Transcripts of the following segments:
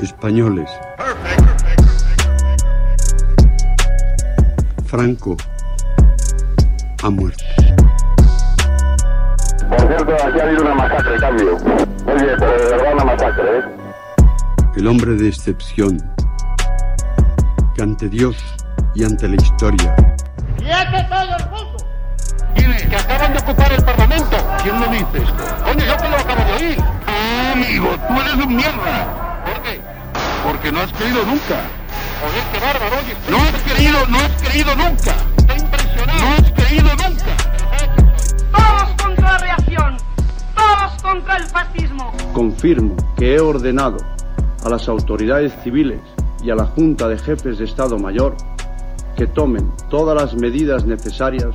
españoles. Franco ha muerto. Por cierto, aquí ha habido una masacre, cambio. Oye, pero de verdad una masacre, ¿eh? El hombre de excepción, que ante Dios y ante la historia ¡Quieto todo el mundo! ¿Quiénes? Que acaban de ocupar el Parlamento. ¿Quién lo dice esto? Coño, yo te lo acabo de oír. Ah, amigo, tú eres un mierda. Porque no has creído nunca. Joder, qué bárbaro, oye. No has creído, no has creído nunca. Estoy impresionado. No has creído nunca. Todos contra la reacción. Todos contra el fascismo. Confirmo que he ordenado a las autoridades civiles y a la Junta de Jefes de Estado Mayor que tomen todas las medidas necesarias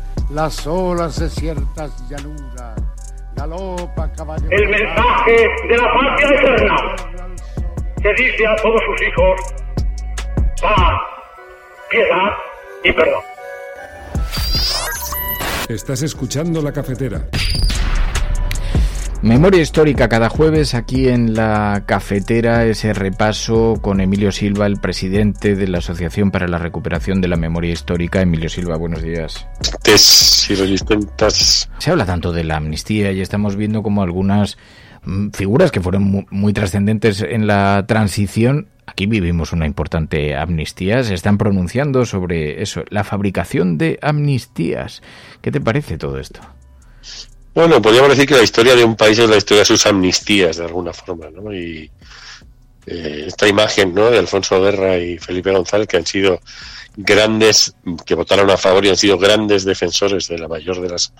las olas de ciertas llanuras, galopa caballo. El mensaje de la patria eterna que dice a todos sus hijos paz, piedad y perdón. Estás escuchando la cafetera. Memoria histórica cada jueves aquí en la cafetera, ese repaso con Emilio Silva, el presidente de la Asociación para la Recuperación de la Memoria Histórica. Emilio Silva, buenos días. y resistentes. Se habla tanto de la amnistía y estamos viendo como algunas mm, figuras que fueron mu- muy trascendentes en la transición. Aquí vivimos una importante amnistía. Se están pronunciando sobre eso, la fabricación de amnistías. ¿Qué te parece todo esto? Bueno, podríamos decir que la historia de un país es la historia de sus amnistías, de alguna forma, ¿no? Y eh, esta imagen, ¿no? De Alfonso Guerra y Felipe González, que han sido grandes, que votaron a favor y han sido grandes defensores de la mayor de las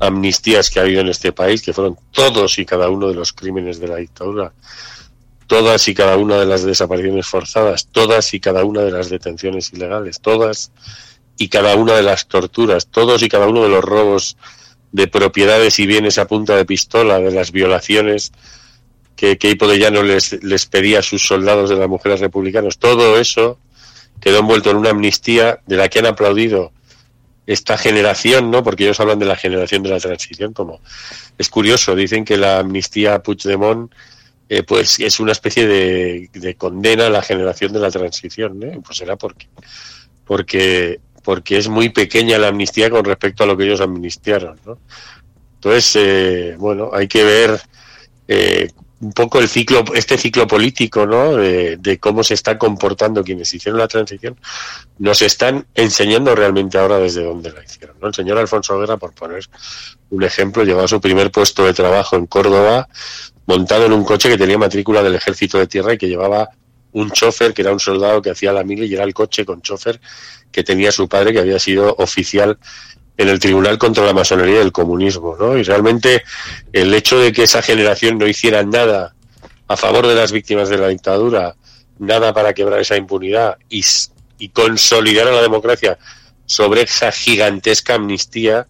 amnistías que ha habido en este país, que fueron todos y cada uno de los crímenes de la dictadura, todas y cada una de las desapariciones forzadas, todas y cada una de las detenciones ilegales, todas y cada una de las torturas, todos y cada uno de los robos de propiedades y bienes a punta de pistola, de las violaciones que Llano les, les pedía a sus soldados de las mujeres republicanos, todo eso quedó envuelto en una amnistía de la que han aplaudido esta generación, ¿no? Porque ellos hablan de la generación de la transición, como es curioso, dicen que la amnistía a Puigdemont eh, pues es una especie de, de condena a la generación de la transición, ¿eh? Pues será porque porque porque es muy pequeña la amnistía con respecto a lo que ellos amnistiaron, ¿no? Entonces, eh, bueno, hay que ver eh, un poco el ciclo, este ciclo político, ¿no? De, cómo se están comportando quienes hicieron la transición, nos están enseñando realmente ahora desde dónde la hicieron, ¿no? El señor Alfonso Guerra, por poner un ejemplo, llevaba su primer puesto de trabajo en Córdoba, montado en un coche que tenía matrícula del Ejército de Tierra y que llevaba un chofer que era un soldado que hacía la mili y era el coche con chofer que tenía su padre que había sido oficial en el Tribunal contra la Masonería del Comunismo, ¿no? Y realmente el hecho de que esa generación no hiciera nada a favor de las víctimas de la dictadura, nada para quebrar esa impunidad y, y consolidar a la democracia sobre esa gigantesca amnistía,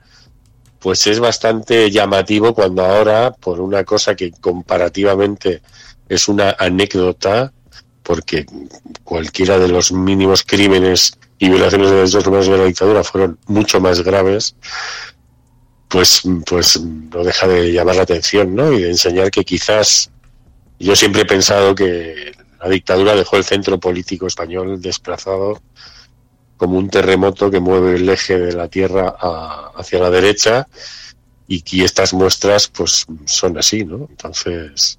pues es bastante llamativo cuando ahora, por una cosa que comparativamente es una anécdota, porque cualquiera de los mínimos crímenes y violaciones de derechos humanos de la dictadura fueron mucho más graves, pues, pues no deja de llamar la atención, ¿no? Y de enseñar que quizás yo siempre he pensado que la dictadura dejó el centro político español desplazado como un terremoto que mueve el eje de la tierra a- hacia la derecha y que estas muestras pues son así, ¿no? Entonces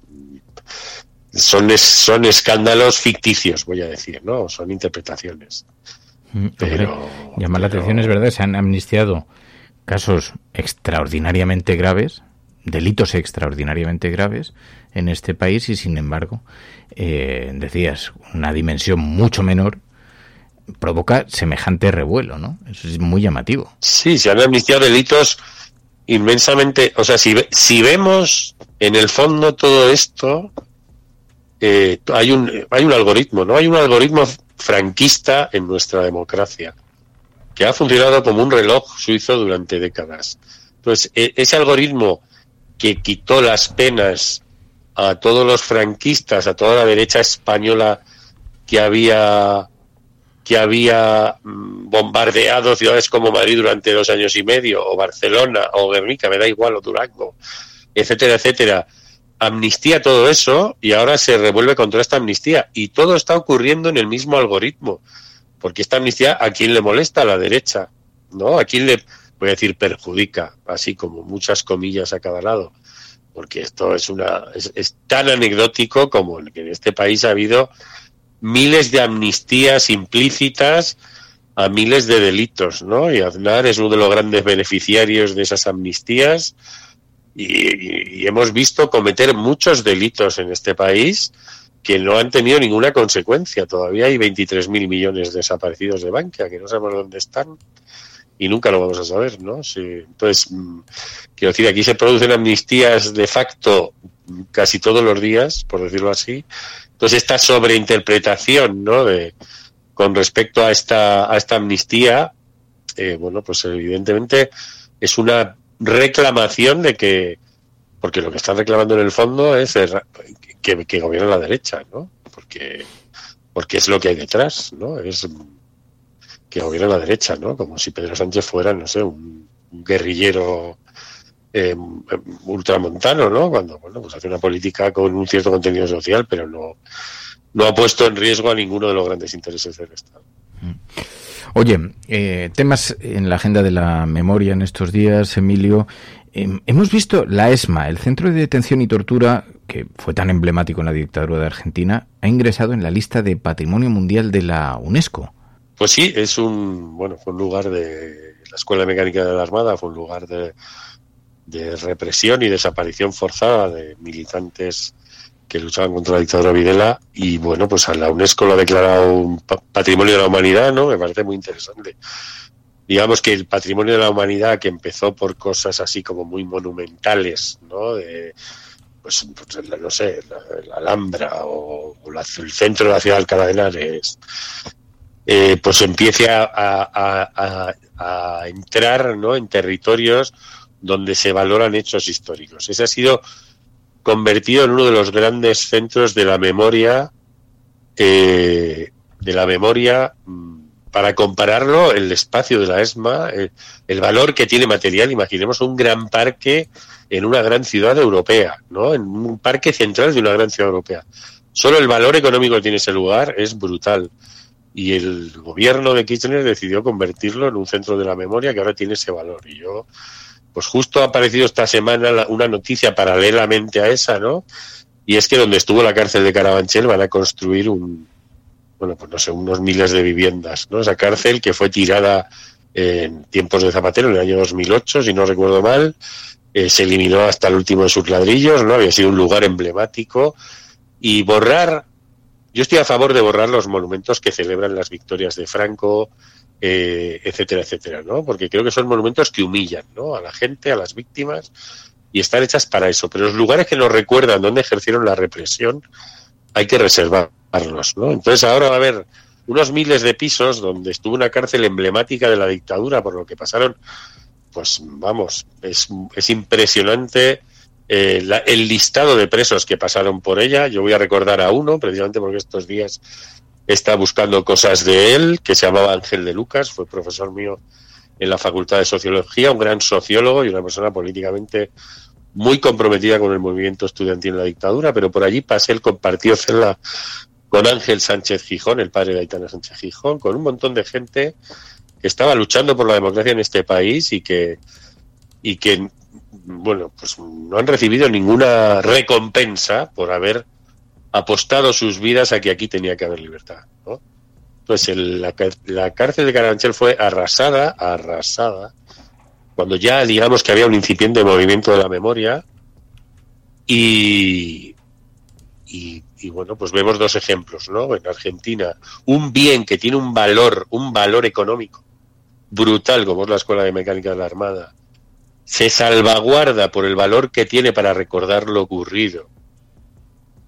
son es- son escándalos ficticios, voy a decir, ¿no? Son interpretaciones. Mm, Pero- hombre, llama la atención, es verdad, se han amnistiado casos extraordinariamente graves, delitos extraordinariamente graves en este país y sin embargo, eh, decías, una dimensión mucho menor provoca semejante revuelo, ¿no? Eso es muy llamativo. Sí, se han amnistiado delitos inmensamente. O sea, si, si vemos en el fondo todo esto, eh, hay, un, hay un algoritmo, ¿no? Hay un algoritmo franquista en nuestra democracia que ha funcionado como un reloj suizo durante décadas. Entonces, e, ese algoritmo que quitó las penas a todos los franquistas, a toda la derecha española que había que había mm, bombardeado ciudades como Madrid durante dos años y medio, o Barcelona, o Guernica, me da igual, o Durango, etcétera, etcétera. Amnistía todo eso y ahora se revuelve contra esta amnistía. Y todo está ocurriendo en el mismo algoritmo. Porque esta amnistía, ¿a quién le molesta? A la derecha. ¿No? ¿A quién le, voy a decir, perjudica? Así como muchas comillas a cada lado. Porque esto es, una, es, tan anecdótico como que en este país ha habido miles de amnistías implícitas a miles de delitos, ¿no? Y Aznar es uno de los grandes beneficiarios de esas amnistías y, hemos visto cometer muchos delitos en este país que no han tenido ninguna consecuencia. Todavía hay 23.000 millones desaparecidos de banca que no sabemos dónde están y nunca lo vamos a saber, ¿no? Sí. Entonces, mm, quiero decir, aquí se producen amnistías de facto casi todos los días, por decirlo así, entonces esta sobreinterpretación, ¿no? De, con respecto a esta, a esta amnistía, eh, bueno, pues evidentemente es una reclamación de que, porque lo que están reclamando en el fondo es que, que gobierne la derecha, ¿no? Porque, porque es lo que hay detrás, ¿no? Es que gobierne la derecha, ¿no? Como si Pedro Sánchez fuera, no sé, un guerrillero eh, ultramontano, ¿no? Cuando, bueno, pues hace una política con un cierto contenido social, pero no, no ha puesto en riesgo a ninguno de los grandes intereses del Estado. Mm. Oye, eh, temas en la agenda de la memoria en estos días, Emilio. Em, hemos visto la ESMA, el Centro de Detención y Tortura, que fue tan emblemático en la dictadura de Argentina, ha ingresado en la lista de Patrimonio Mundial de la UNESCO. Pues sí, es un, bueno, fue un lugar de la Escuela Mecánica de la Armada, fue un lugar de, de represión y desaparición forzada de militantes que luchaban contra la dictadura Videla y bueno, pues a la UNESCO lo ha declarado un patrimonio de la humanidad, ¿no? Me parece muy interesante. Digamos que el patrimonio de la humanidad que empezó por cosas así como muy monumentales, ¿no? De, pues, pues no sé, la, Alhambra o, el centro de la ciudad de Alcalá de Henares, eh, pues empiece a, a, a, entrar ¿no? en territorios donde se valoran hechos históricos. Ese ha sido convertido en uno de los grandes centros de la memoria, eh, de la memoria, mm, para compararlo, el espacio de la ESMA, el, valor que tiene material, imaginemos un gran parque en una gran ciudad europea, ¿no? En un parque central de una gran ciudad europea. Solo el valor económico que tiene ese lugar es brutal. Y el gobierno de Kirchner decidió convertirlo en un centro de la memoria que ahora tiene ese valor. Y yo pues justo ha aparecido esta semana una noticia paralelamente a esa, ¿no? Y es que donde estuvo la cárcel de Carabanchel van a construir un, bueno, pues no sé, unos miles de viviendas, ¿no? Esa cárcel que fue tirada en tiempos de Zapatero, en el año 2008, si no recuerdo mal, eh, se eliminó hasta el último de sus ladrillos, ¿no? Había sido un lugar emblemático. Y borrar, yo estoy a favor de borrar los monumentos que celebran las victorias de Franco, eh, etcétera, etcétera, ¿no? Porque creo que son monumentos que humillan, ¿no? A la gente, a las víctimas, y están hechas para eso. Pero los lugares que nos recuerdan dónde ejercieron la represión, hay que reservarlos, ¿no? Entonces ahora va a haber unos miles de pisos donde estuvo una cárcel emblemática de la dictadura por lo que pasaron, pues vamos, es, es impresionante eh, el listado de presos que pasaron por ella. Yo voy a recordar a uno, precisamente porque estos días está buscando cosas de él, que se llamaba Ángel de Lucas, fue profesor mío en la Facultad de Sociología, un gran sociólogo y una persona políticamente muy comprometida con el movimiento estudiantil en la dictadura, pero por allí pasé, él compartió celda con Ángel Sánchez Gijón, el padre de Aitana Sánchez Gijón, con un montón de gente que estaba luchando por la democracia en este país y que, y que bueno, pues no han recibido ninguna recompensa por haber apostado sus vidas a que aquí tenía que haber libertad. ¿no? Pues la, cárcel de Carabanchel fue arrasada, arrasada, cuando ya digamos que había un incipiente movimiento de la memoria y, y, bueno, pues vemos dos ejemplos, ¿no? En Argentina, un bien que tiene un valor, un valor económico brutal, como es la Escuela de Mecánica de la Armada, se salvaguarda por el valor que tiene para recordar lo ocurrido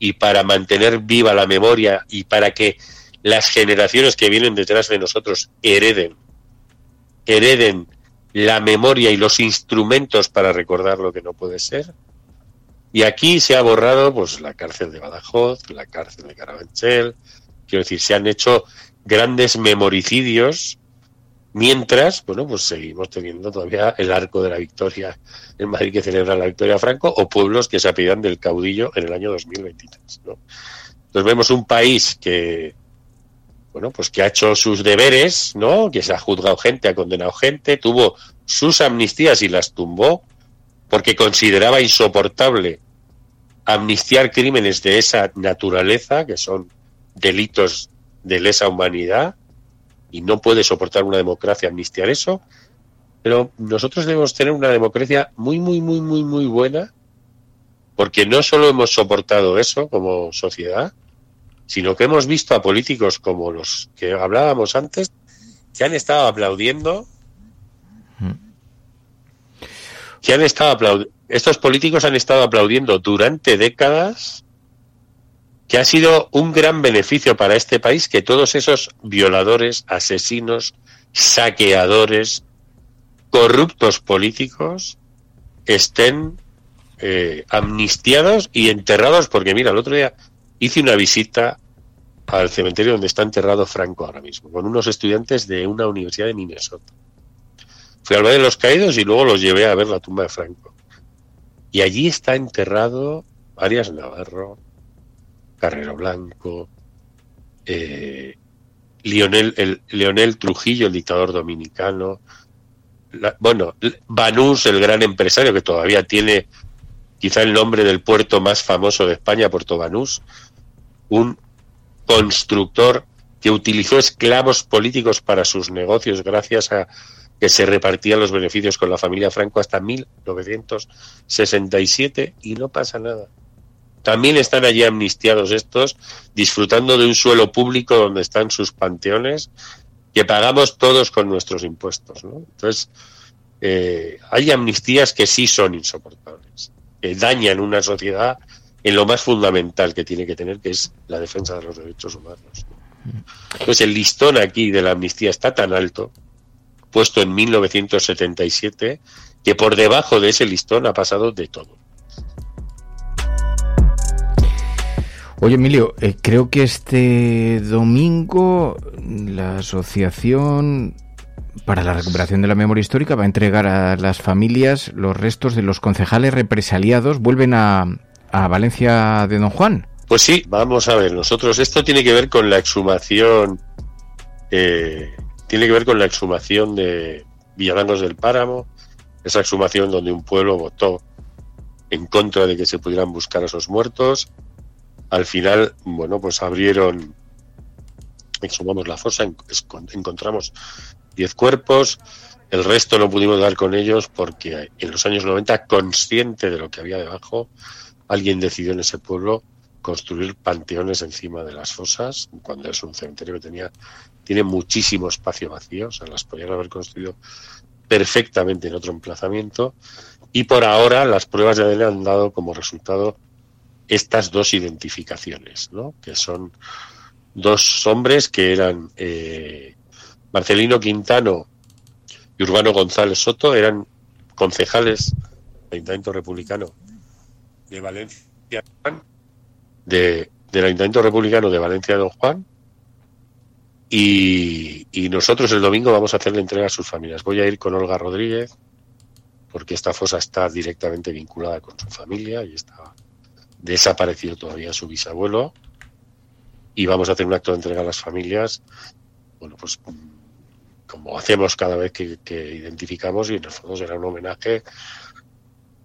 y para mantener viva la memoria y para que las generaciones que vienen detrás de nosotros hereden, hereden la memoria y los instrumentos para recordar lo que no puede ser. Y aquí se ha borrado pues la cárcel de Badajoz, la cárcel de Carabanchel, quiero decir, se han hecho grandes memoricidios mientras, bueno, pues seguimos teniendo todavía el arco de la victoria en Madrid que celebra la victoria Franco o pueblos que se apidan del caudillo en el año 2023, ¿no? Entonces vemos un país que bueno, pues que ha hecho sus deberes, ¿no? Que se ha juzgado gente, ha condenado gente, tuvo sus amnistías y las tumbó porque consideraba insoportable amnistiar crímenes de esa naturaleza, que son delitos de lesa humanidad, y no puede soportar una democracia amnistiar eso. Pero nosotros debemos tener una democracia muy, muy, muy, muy, muy buena, porque no solo hemos soportado eso como sociedad, sino que hemos visto a políticos como los que hablábamos antes, que han estado aplaudiendo, que han estado aplaudiendo, estos políticos han estado aplaudiendo durante décadas que ha sido un gran beneficio para este país que todos esos violadores, asesinos, saqueadores, corruptos políticos estén eh, amnistiados y enterrados, porque mira, el otro día hice una visita al cementerio donde está enterrado Franco ahora mismo, con unos estudiantes de una universidad de Minnesota. Fui al Valle de los Caídos y luego los llevé a ver la tumba de Franco. Y allí está enterrado Arias Navarro, Carrero Blanco, eh, Lionel, el, Leonel Trujillo, el dictador dominicano, bueno, Banús, el gran empresario que todavía tiene quizá el nombre del puerto más famoso de España, Puerto Banús, un constructor que utilizó esclavos políticos para sus negocios gracias a que se repartían los beneficios con la familia Franco hasta 1967 y no pasa nada. También están allí amnistiados estos, disfrutando de un suelo público donde están sus panteones, que pagamos todos con nuestros impuestos. Entonces, eh, hay amnistías que sí son insoportables, que dañan una sociedad en lo más fundamental que tiene que tener, que es la defensa de los derechos humanos. Pues el listón aquí de la amnistía está tan alto, puesto en 1977, que por debajo de ese listón ha pasado de todo. Oye, Emilio, eh, creo que este domingo la Asociación para la Recuperación de la Memoria Histórica va a entregar a las familias los restos de los concejales represaliados. Vuelven a, a Valencia de Don Juan. Pues sí, vamos a ver, nosotros esto tiene que ver con la exhumación, eh, tiene que ver con la exhumación de Villalangos del Páramo, esa exhumación donde un pueblo votó en contra de que se pudieran buscar a esos muertos. Al final, bueno, pues abrieron, exhumamos la fosa, encontramos 10 cuerpos, el resto no pudimos dar con ellos porque en los años 90, consciente de lo que había debajo, alguien decidió en ese pueblo construir panteones encima de las fosas, cuando es un cementerio que tenía, tiene muchísimo espacio vacío, o sea, las podían haber construido perfectamente en otro emplazamiento, y por ahora las pruebas de ADN han dado como resultado estas dos identificaciones, ¿no? que son dos hombres que eran eh, Marcelino Quintano y Urbano González Soto, eran concejales del Ayuntamiento Republicano de Valencia, de, del Ayuntamiento Republicano de Valencia de Don Juan, y, y, nosotros el domingo vamos a hacer la entrega a sus familias. Voy a ir con Olga Rodríguez, porque esta fosa está directamente vinculada con su familia y está desaparecido todavía su bisabuelo. Y vamos a hacer un acto de entrega a las familias, bueno, pues como hacemos cada vez que, identificamos, y en el fondo será un homenaje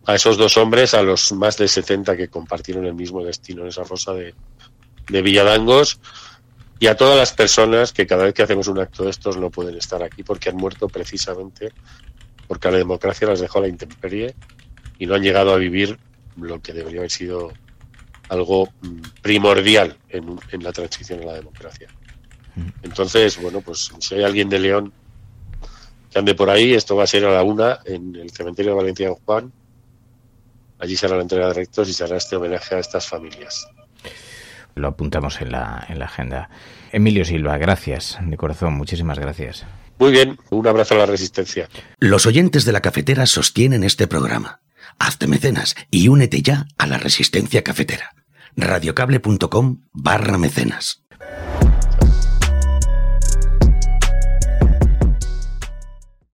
a esos dos hombres, a los más de 70 que compartieron el mismo destino en esa fosa de, de Villadangos y a todas las personas que cada vez que hacemos un acto de estos no pueden estar aquí porque han muerto precisamente porque a la democracia las dejó la intemperie y no han llegado a vivir lo que debería haber sido algo mm, primordial en, en la transición a la democracia. Entonces, bueno, pues si hay alguien de León que ande por ahí, esto va a ser a la una en el cementerio de Valencia de Juan Allí será la entrega de rectos y será este homenaje a estas familias. lo apuntamos en la, en la agenda. Emilio Silva, gracias, de corazón, muchísimas gracias. Muy bien, un abrazo a la resistencia. Los oyentes de la cafetera sostienen este programa. Hazte mecenas y únete ya a la resistencia cafetera radiocable.com barra mecenas.